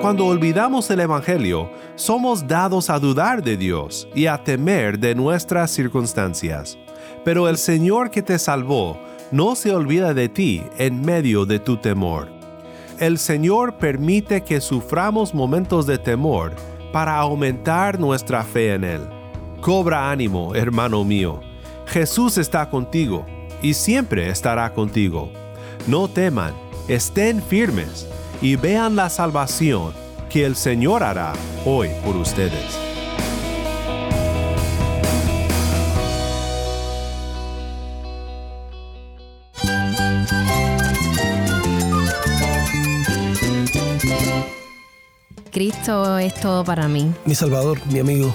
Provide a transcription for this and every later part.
Cuando olvidamos el Evangelio, somos dados a dudar de Dios y a temer de nuestras circunstancias. Pero el Señor que te salvó no se olvida de ti en medio de tu temor. El Señor permite que suframos momentos de temor para aumentar nuestra fe en Él. Cobra ánimo, hermano mío. Jesús está contigo y siempre estará contigo. No teman, estén firmes y vean la salvación que el Señor hará hoy por ustedes. Cristo es todo para mí. Mi Salvador, mi amigo,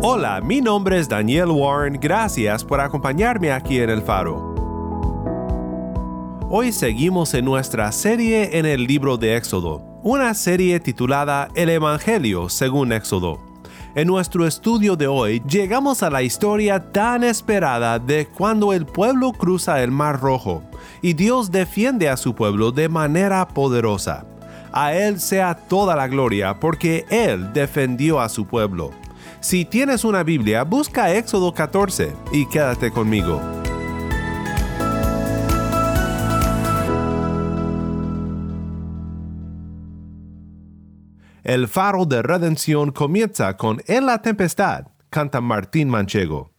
Hola, mi nombre es Daniel Warren, gracias por acompañarme aquí en El Faro. Hoy seguimos en nuestra serie en el libro de Éxodo, una serie titulada El Evangelio según Éxodo. En nuestro estudio de hoy llegamos a la historia tan esperada de cuando el pueblo cruza el Mar Rojo y Dios defiende a su pueblo de manera poderosa. A Él sea toda la gloria porque Él defendió a su pueblo. Si tienes una Biblia, busca Éxodo 14 y quédate conmigo. El faro de redención comienza con En la tempestad, canta Martín Manchego.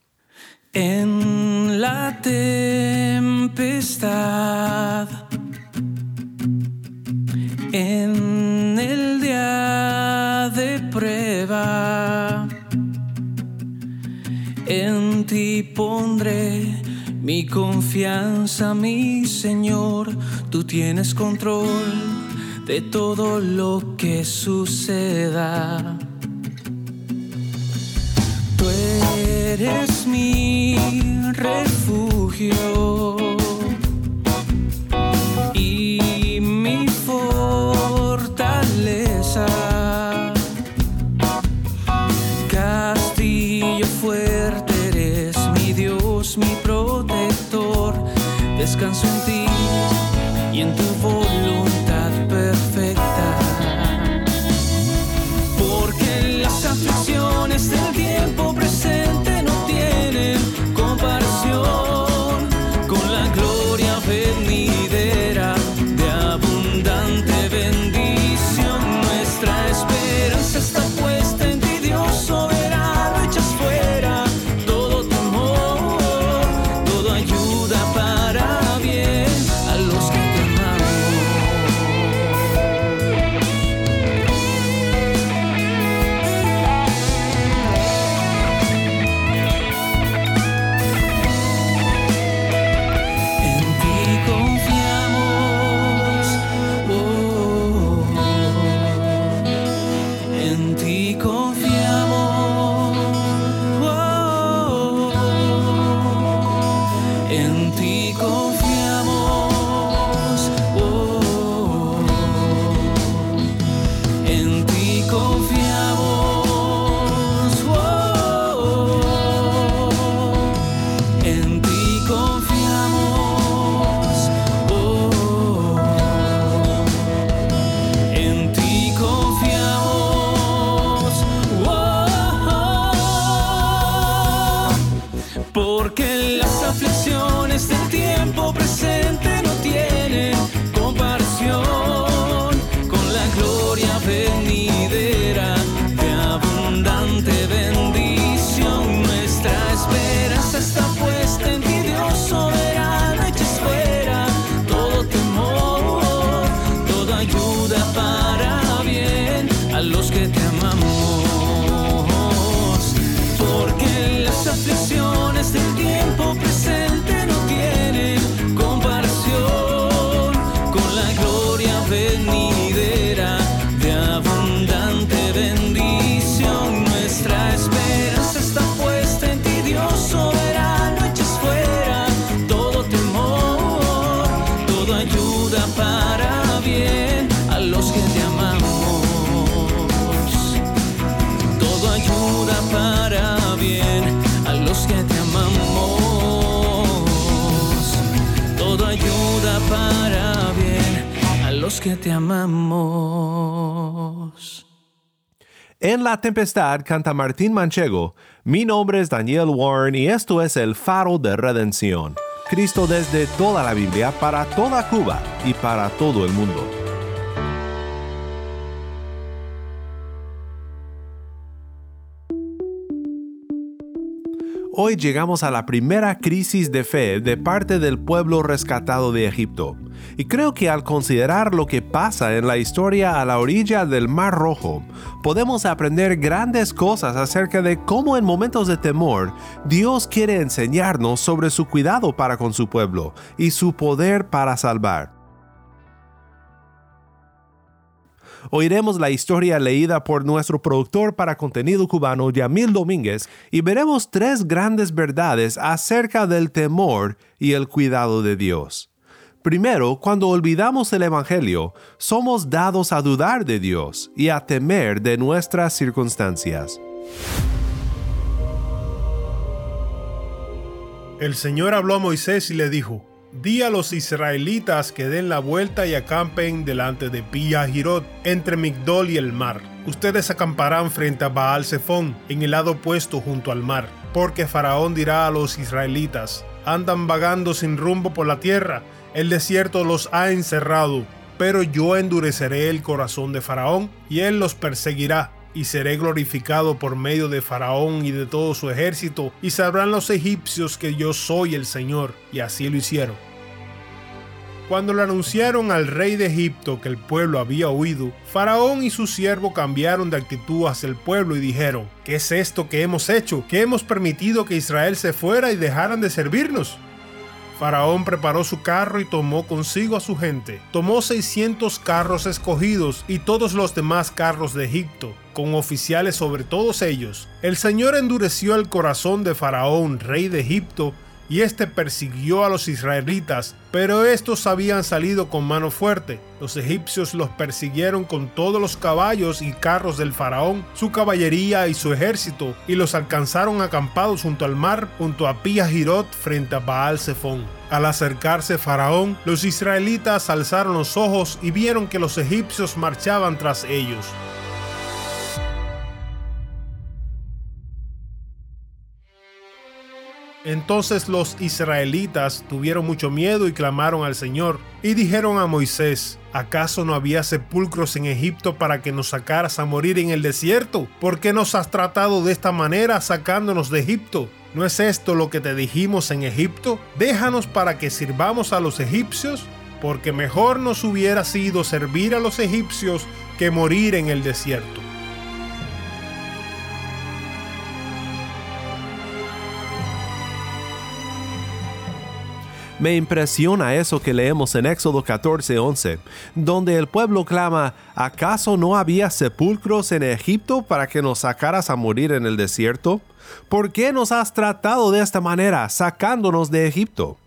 En la tempestad, en en ti pondré mi confianza, mi Señor, tú tienes control de todo lo que suceda. Tú eres mi refugio había. Que te amamos. En la tempestad canta Martín Manchego. Mi nombre es Daniel Warren y esto es el faro de redención. Cristo desde toda la Biblia para toda Cuba y para todo el mundo. Hoy llegamos a la primera crisis de fe de parte del pueblo rescatado de Egipto. Y creo que al considerar lo que pasa en la historia a la orilla del Mar Rojo, podemos aprender grandes cosas acerca de cómo en momentos de temor Dios quiere enseñarnos sobre su cuidado para con su pueblo y su poder para salvar. Oiremos la historia leída por nuestro productor para contenido cubano Yamil Domínguez y veremos tres grandes verdades acerca del temor y el cuidado de Dios. Primero, cuando olvidamos el Evangelio, somos dados a dudar de Dios y a temer de nuestras circunstancias. El Señor habló a Moisés y le dijo, Di a los israelitas que den la vuelta y acampen delante de Piyahirot, entre Migdol y el mar. Ustedes acamparán frente a Baal Zephón, en el lado opuesto junto al mar, porque Faraón dirá a los israelitas, andan vagando sin rumbo por la tierra, el desierto los ha encerrado, pero yo endureceré el corazón de Faraón, y él los perseguirá, y seré glorificado por medio de Faraón y de todo su ejército, y sabrán los egipcios que yo soy el Señor, y así lo hicieron. Cuando le anunciaron al rey de Egipto que el pueblo había huido, Faraón y su siervo cambiaron de actitud hacia el pueblo y dijeron, ¿qué es esto que hemos hecho? ¿Que hemos permitido que Israel se fuera y dejaran de servirnos? Faraón preparó su carro y tomó consigo a su gente. Tomó 600 carros escogidos y todos los demás carros de Egipto, con oficiales sobre todos ellos. El Señor endureció el corazón de Faraón, rey de Egipto, y éste persiguió a los israelitas, pero estos habían salido con mano fuerte. Los egipcios los persiguieron con todos los caballos y carros del faraón, su caballería y su ejército, y los alcanzaron acampados junto al mar, junto a Piyahirot frente a Baal Zephón. Al acercarse Faraón, los israelitas alzaron los ojos y vieron que los egipcios marchaban tras ellos. Entonces los israelitas tuvieron mucho miedo y clamaron al Señor, y dijeron a Moisés, ¿acaso no había sepulcros en Egipto para que nos sacaras a morir en el desierto? ¿Por qué nos has tratado de esta manera sacándonos de Egipto? ¿No es esto lo que te dijimos en Egipto? Déjanos para que sirvamos a los egipcios, porque mejor nos hubiera sido servir a los egipcios que morir en el desierto. Me impresiona eso que leemos en Éxodo 14:11, donde el pueblo clama, ¿acaso no había sepulcros en Egipto para que nos sacaras a morir en el desierto? ¿Por qué nos has tratado de esta manera, sacándonos de Egipto?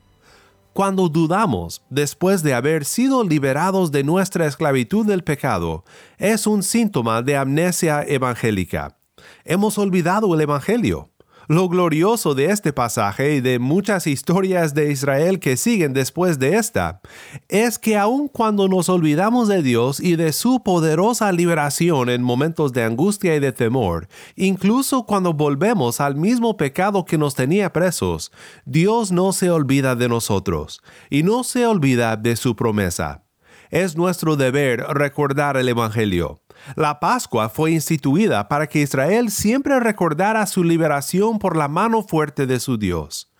Cuando dudamos, después de haber sido liberados de nuestra esclavitud del pecado, es un síntoma de amnesia evangélica. Hemos olvidado el Evangelio. Lo glorioso de este pasaje y de muchas historias de Israel que siguen después de esta es que aun cuando nos olvidamos de Dios y de su poderosa liberación en momentos de angustia y de temor, incluso cuando volvemos al mismo pecado que nos tenía presos, Dios no se olvida de nosotros y no se olvida de su promesa. Es nuestro deber recordar el Evangelio. La Pascua fue instituida para que Israel siempre recordara su liberación por la mano fuerte de su Dios.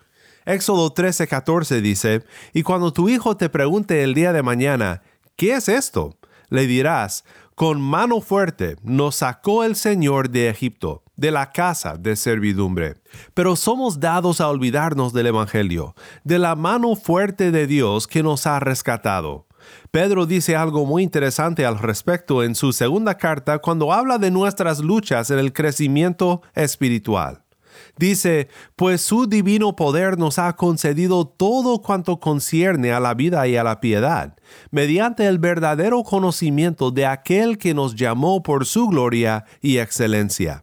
Éxodo 13:14 dice, Y cuando tu hijo te pregunte el día de mañana, ¿qué es esto? Le dirás, con mano fuerte nos sacó el Señor de Egipto, de la casa de servidumbre. Pero somos dados a olvidarnos del Evangelio, de la mano fuerte de Dios que nos ha rescatado. Pedro dice algo muy interesante al respecto en su segunda carta cuando habla de nuestras luchas en el crecimiento espiritual. Dice, pues su divino poder nos ha concedido todo cuanto concierne a la vida y a la piedad, mediante el verdadero conocimiento de aquel que nos llamó por su gloria y excelencia.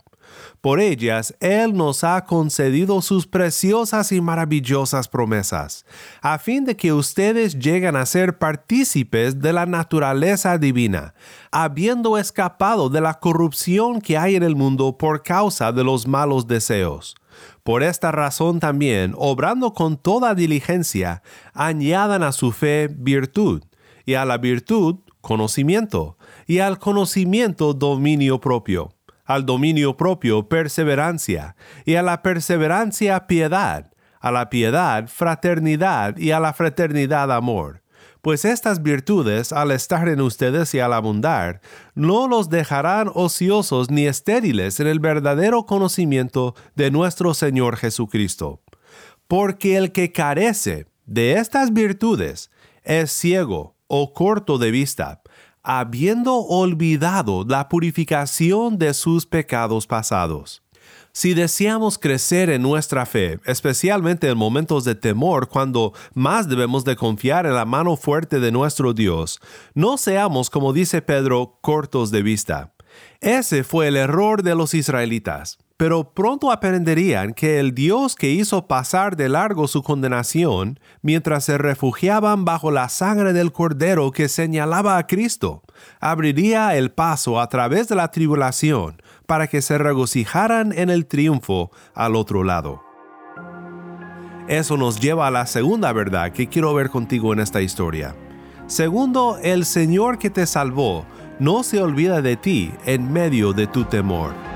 Por ellas Él nos ha concedido sus preciosas y maravillosas promesas, a fin de que ustedes lleguen a ser partícipes de la naturaleza divina, habiendo escapado de la corrupción que hay en el mundo por causa de los malos deseos. Por esta razón también, obrando con toda diligencia, añadan a su fe virtud, y a la virtud conocimiento, y al conocimiento dominio propio al dominio propio perseverancia, y a la perseverancia piedad, a la piedad fraternidad, y a la fraternidad amor. Pues estas virtudes, al estar en ustedes y al abundar, no los dejarán ociosos ni estériles en el verdadero conocimiento de nuestro Señor Jesucristo. Porque el que carece de estas virtudes es ciego o corto de vista, habiendo olvidado la purificación de sus pecados pasados. Si deseamos crecer en nuestra fe, especialmente en momentos de temor cuando más debemos de confiar en la mano fuerte de nuestro Dios, no seamos, como dice Pedro, cortos de vista. Ese fue el error de los israelitas pero pronto aprenderían que el Dios que hizo pasar de largo su condenación mientras se refugiaban bajo la sangre del Cordero que señalaba a Cristo, abriría el paso a través de la tribulación para que se regocijaran en el triunfo al otro lado. Eso nos lleva a la segunda verdad que quiero ver contigo en esta historia. Segundo, el Señor que te salvó no se olvida de ti en medio de tu temor.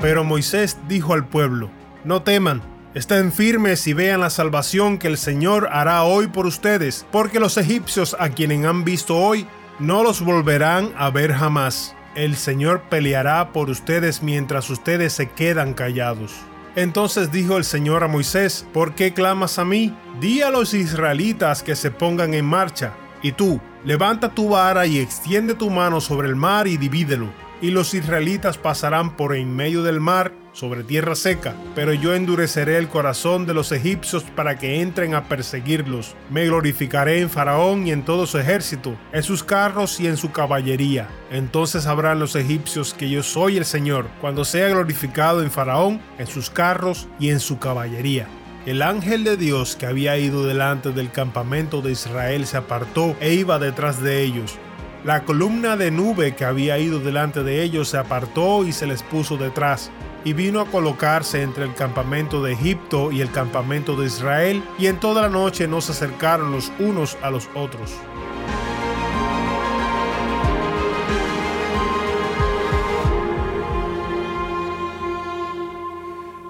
Pero Moisés dijo al pueblo, no teman, estén firmes y vean la salvación que el Señor hará hoy por ustedes, porque los egipcios a quienes han visto hoy, no los volverán a ver jamás. El Señor peleará por ustedes mientras ustedes se quedan callados. Entonces dijo el Señor a Moisés, ¿por qué clamas a mí? Di a los israelitas que se pongan en marcha. Y tú, levanta tu vara y extiende tu mano sobre el mar y divídelo y los israelitas pasarán por en medio del mar sobre tierra seca, pero yo endureceré el corazón de los egipcios para que entren a perseguirlos. Me glorificaré en Faraón y en todo su ejército, en sus carros y en su caballería. Entonces sabrán los egipcios que yo soy el Señor, cuando sea glorificado en Faraón, en sus carros y en su caballería. El ángel de Dios que había ido delante del campamento de Israel se apartó e iba detrás de ellos la columna de nube que había ido delante de ellos se apartó y se les puso detrás, y vino a colocarse entre el campamento de Egipto y el campamento de Israel, y en toda la noche no se acercaron los unos a los otros.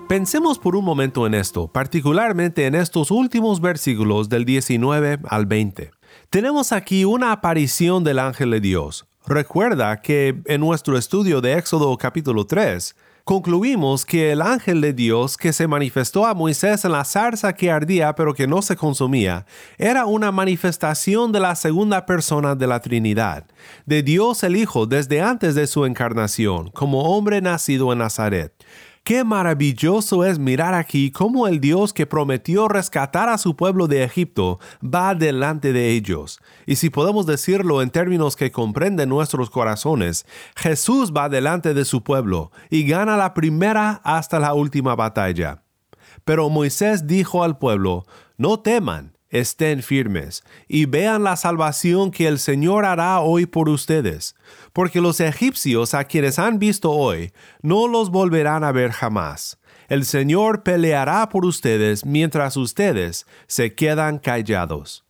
Pensemos por un momento en esto, particularmente en estos últimos versículos del 19 al 20 tenemos aquí una aparición del ángel de Dios. Recuerda que en nuestro estudio de Éxodo capítulo 3, concluimos que el ángel de Dios que se manifestó a Moisés en la zarza que ardía pero que no se consumía, era una manifestación de la segunda persona de la Trinidad, de Dios el Hijo desde antes de su encarnación, como hombre nacido en Nazaret. Qué maravilloso es mirar aquí cómo el Dios que prometió rescatar a su pueblo de Egipto va delante de ellos. Y si podemos decirlo en términos que comprenden nuestros corazones, Jesús va delante de su pueblo y gana la primera hasta la última batalla. Pero Moisés dijo al pueblo, no teman, estén firmes y vean la salvación que el Señor hará hoy por ustedes, porque los egipcios a quienes han visto hoy no los volverán a ver jamás. El Señor peleará por ustedes mientras ustedes se quedan callados.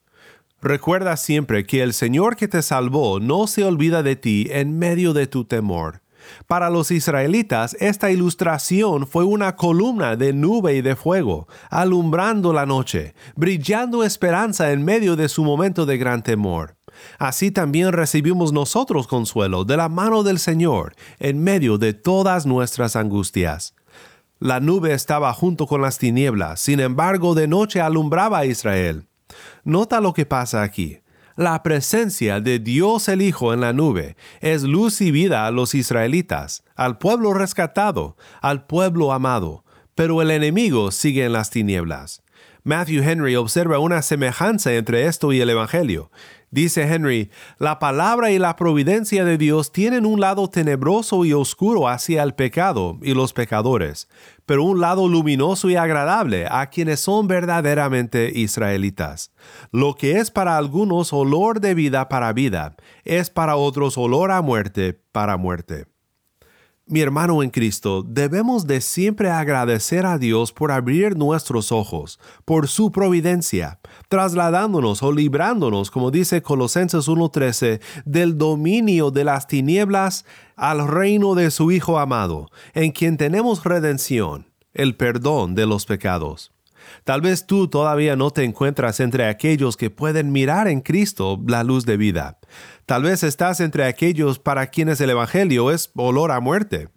Recuerda siempre que el Señor que te salvó no se olvida de ti en medio de tu temor. Para los israelitas, esta ilustración fue una columna de nube y de fuego, alumbrando la noche, brillando esperanza en medio de su momento de gran temor. Así también recibimos nosotros consuelo de la mano del Señor en medio de todas nuestras angustias. La nube estaba junto con las tinieblas, sin embargo de noche alumbraba a Israel. Nota lo que pasa aquí. La presencia de Dios el Hijo en la nube es luz y vida a los israelitas, al pueblo rescatado, al pueblo amado, pero el enemigo sigue en las tinieblas. Matthew Henry observa una semejanza entre esto y el Evangelio. Dice Henry, la palabra y la providencia de Dios tienen un lado tenebroso y oscuro hacia el pecado y los pecadores, pero un lado luminoso y agradable a quienes son verdaderamente israelitas. Lo que es para algunos olor de vida para vida, es para otros olor a muerte para muerte. Mi hermano en Cristo, debemos de siempre agradecer a Dios por abrir nuestros ojos, por su providencia, trasladándonos o librándonos, como dice Colosenses 1.13, del dominio de las tinieblas al reino de su Hijo amado, en quien tenemos redención, el perdón de los pecados. Tal vez tú todavía no te encuentras entre aquellos que pueden mirar en Cristo la luz de vida. Tal vez estás entre aquellos para quienes el Evangelio es olor a muerte.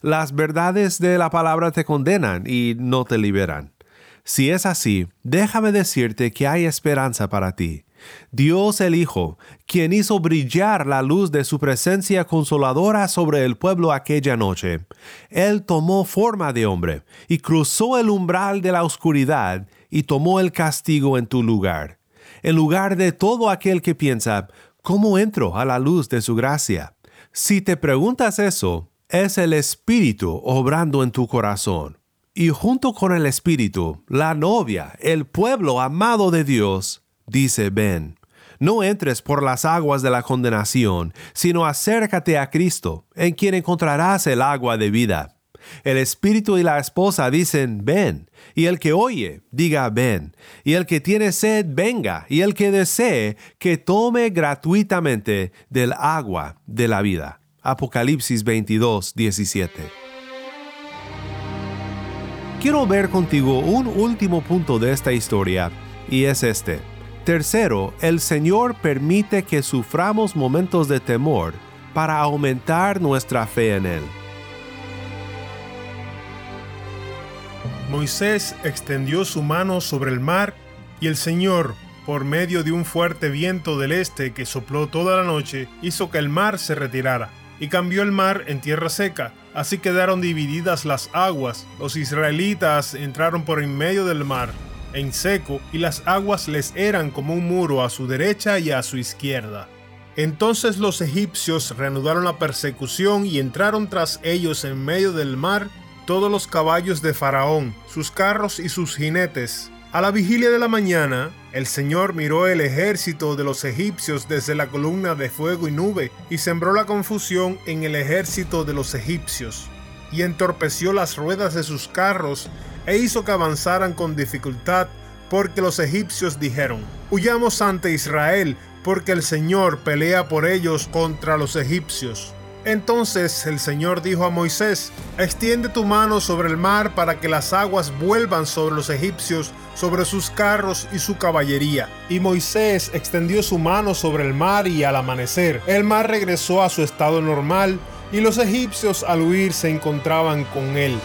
Las verdades de la palabra te condenan y no te liberan. Si es así, déjame decirte que hay esperanza para ti. Dios el Hijo, quien hizo brillar la luz de su presencia consoladora sobre el pueblo aquella noche, Él tomó forma de hombre y cruzó el umbral de la oscuridad y tomó el castigo en tu lugar, en lugar de todo aquel que piensa, ¿cómo entro a la luz de su gracia? Si te preguntas eso, es el Espíritu obrando en tu corazón. Y junto con el Espíritu, la novia, el pueblo amado de Dios, dice, ven, no entres por las aguas de la condenación, sino acércate a Cristo, en quien encontrarás el agua de vida. El espíritu y la esposa dicen, ven, y el que oye, diga, ven, y el que tiene sed, venga, y el que desee, que tome gratuitamente del agua de la vida. Apocalipsis 22, 17. Quiero ver contigo un último punto de esta historia, y es este. Tercero, el Señor permite que suframos momentos de temor para aumentar nuestra fe en Él. Moisés extendió su mano sobre el mar y el Señor, por medio de un fuerte viento del este que sopló toda la noche, hizo que el mar se retirara y cambió el mar en tierra seca. Así quedaron divididas las aguas. Los israelitas entraron por en medio del mar en seco, y las aguas les eran como un muro a su derecha y a su izquierda. Entonces los egipcios reanudaron la persecución y entraron tras ellos en medio del mar todos los caballos de Faraón, sus carros y sus jinetes. A la vigilia de la mañana, el Señor miró el ejército de los egipcios desde la columna de fuego y nube y sembró la confusión en el ejército de los egipcios y entorpeció las ruedas de sus carros e hizo que avanzaran con dificultad, porque los egipcios dijeron, huyamos ante Israel, porque el Señor pelea por ellos contra los egipcios. Entonces el Señor dijo a Moisés, extiende tu mano sobre el mar para que las aguas vuelvan sobre los egipcios, sobre sus carros y su caballería. Y Moisés extendió su mano sobre el mar y al amanecer, el mar regresó a su estado normal y los egipcios al huir se encontraban con él.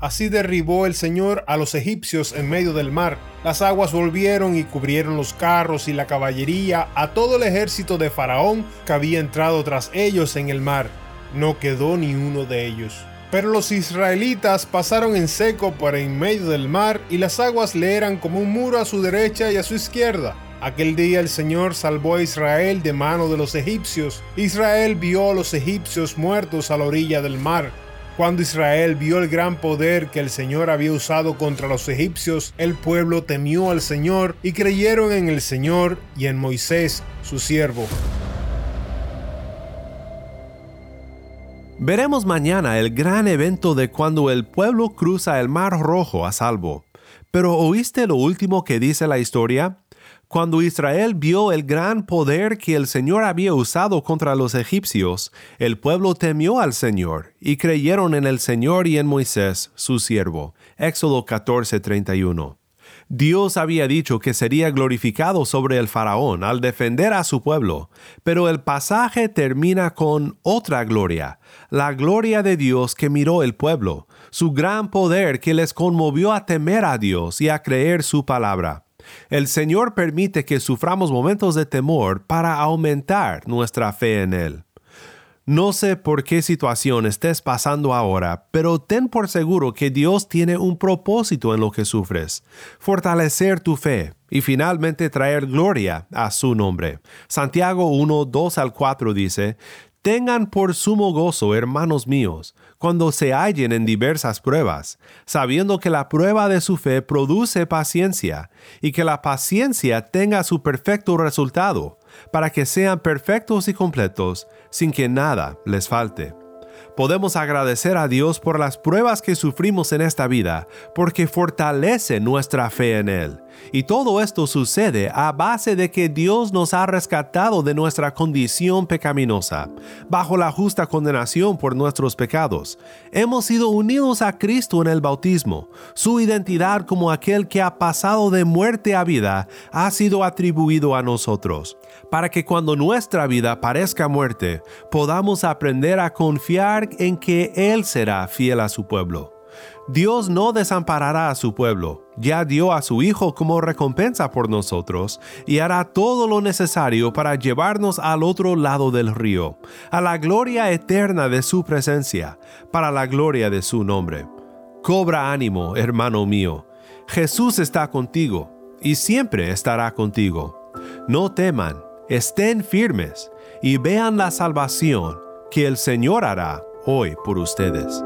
Así derribó el Señor a los egipcios en medio del mar. Las aguas volvieron y cubrieron los carros y la caballería a todo el ejército de Faraón que había entrado tras ellos en el mar. No quedó ni uno de ellos. Pero los israelitas pasaron en seco por en medio del mar y las aguas le eran como un muro a su derecha y a su izquierda. Aquel día el Señor salvó a Israel de mano de los egipcios. Israel vio a los egipcios muertos a la orilla del mar. Cuando Israel vio el gran poder que el Señor había usado contra los egipcios, el pueblo temió al Señor y creyeron en el Señor y en Moisés, su siervo. Veremos mañana el gran evento de cuando el pueblo cruza el Mar Rojo a salvo. Pero ¿oíste lo último que dice la historia? Cuando Israel vio el gran poder que el Señor había usado contra los egipcios, el pueblo temió al Señor y creyeron en el Señor y en Moisés, su siervo. Éxodo 14:31. Dios había dicho que sería glorificado sobre el faraón al defender a su pueblo, pero el pasaje termina con otra gloria, la gloria de Dios que miró el pueblo, su gran poder que les conmovió a temer a Dios y a creer su palabra. El Señor permite que suframos momentos de temor para aumentar nuestra fe en Él. No sé por qué situación estés pasando ahora, pero ten por seguro que Dios tiene un propósito en lo que sufres, fortalecer tu fe y finalmente traer gloria a su nombre. Santiago 1, 2 al 4 dice, Tengan por sumo gozo, hermanos míos, cuando se hallen en diversas pruebas, sabiendo que la prueba de su fe produce paciencia, y que la paciencia tenga su perfecto resultado, para que sean perfectos y completos, sin que nada les falte podemos agradecer a Dios por las pruebas que sufrimos en esta vida, porque fortalece nuestra fe en Él. Y todo esto sucede a base de que Dios nos ha rescatado de nuestra condición pecaminosa, bajo la justa condenación por nuestros pecados. Hemos sido unidos a Cristo en el bautismo. Su identidad como aquel que ha pasado de muerte a vida ha sido atribuido a nosotros, para que cuando nuestra vida parezca muerte, podamos aprender a confiar en que Él será fiel a su pueblo. Dios no desamparará a su pueblo, ya dio a su Hijo como recompensa por nosotros y hará todo lo necesario para llevarnos al otro lado del río, a la gloria eterna de su presencia, para la gloria de su nombre. Cobra ánimo, hermano mío, Jesús está contigo y siempre estará contigo. No teman, estén firmes y vean la salvación que el Señor hará hoy por ustedes.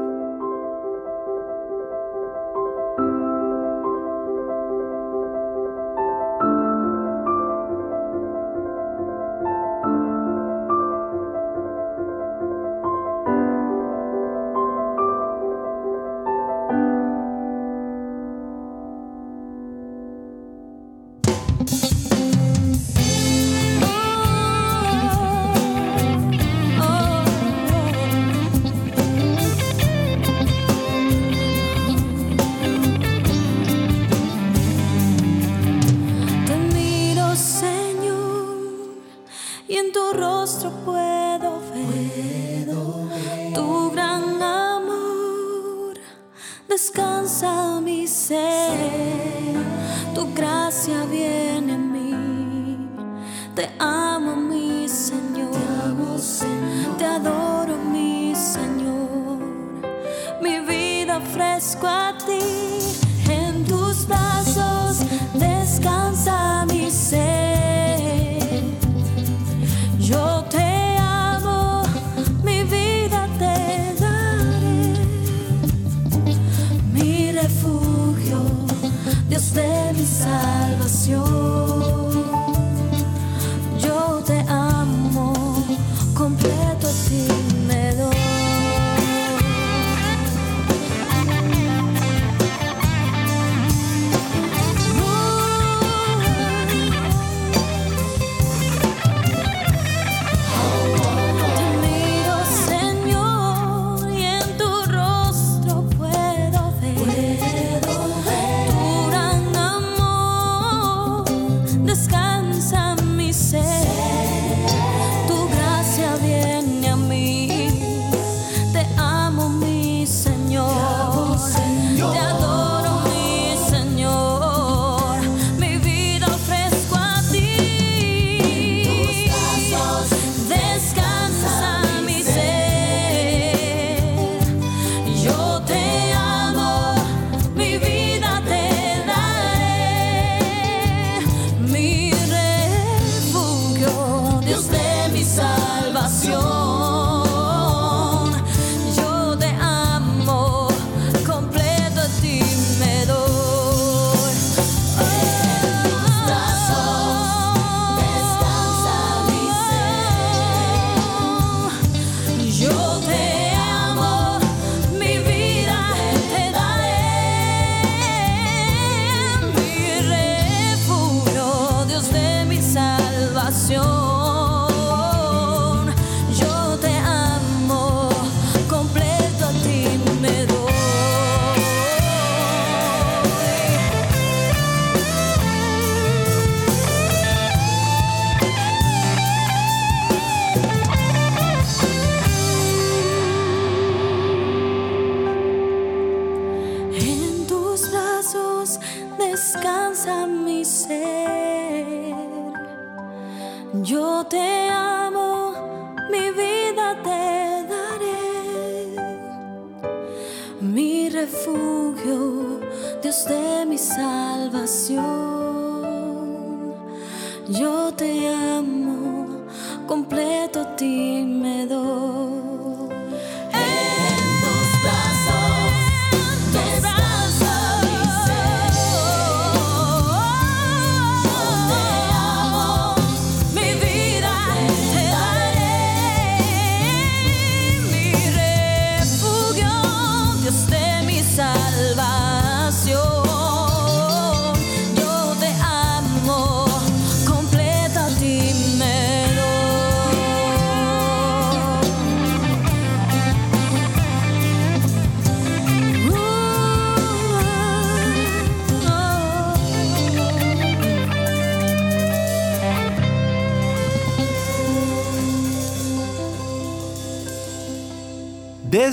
Descansa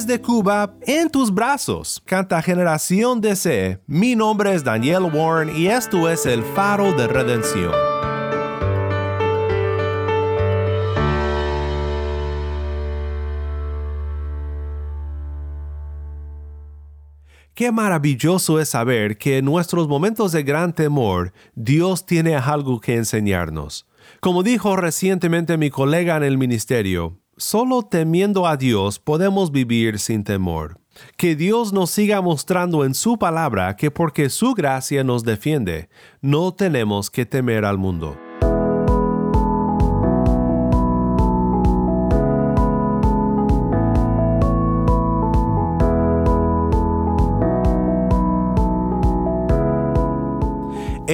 Desde Cuba, en tus brazos, canta Generación DC. Mi nombre es Daniel Warren y esto es el faro de redención. Qué maravilloso es saber que en nuestros momentos de gran temor, Dios tiene algo que enseñarnos. Como dijo recientemente mi colega en el ministerio, solo temiendo a Dios podemos vivir sin temor. Que Dios nos siga mostrando en su palabra que porque su gracia nos defiende, no tenemos que temer al mundo.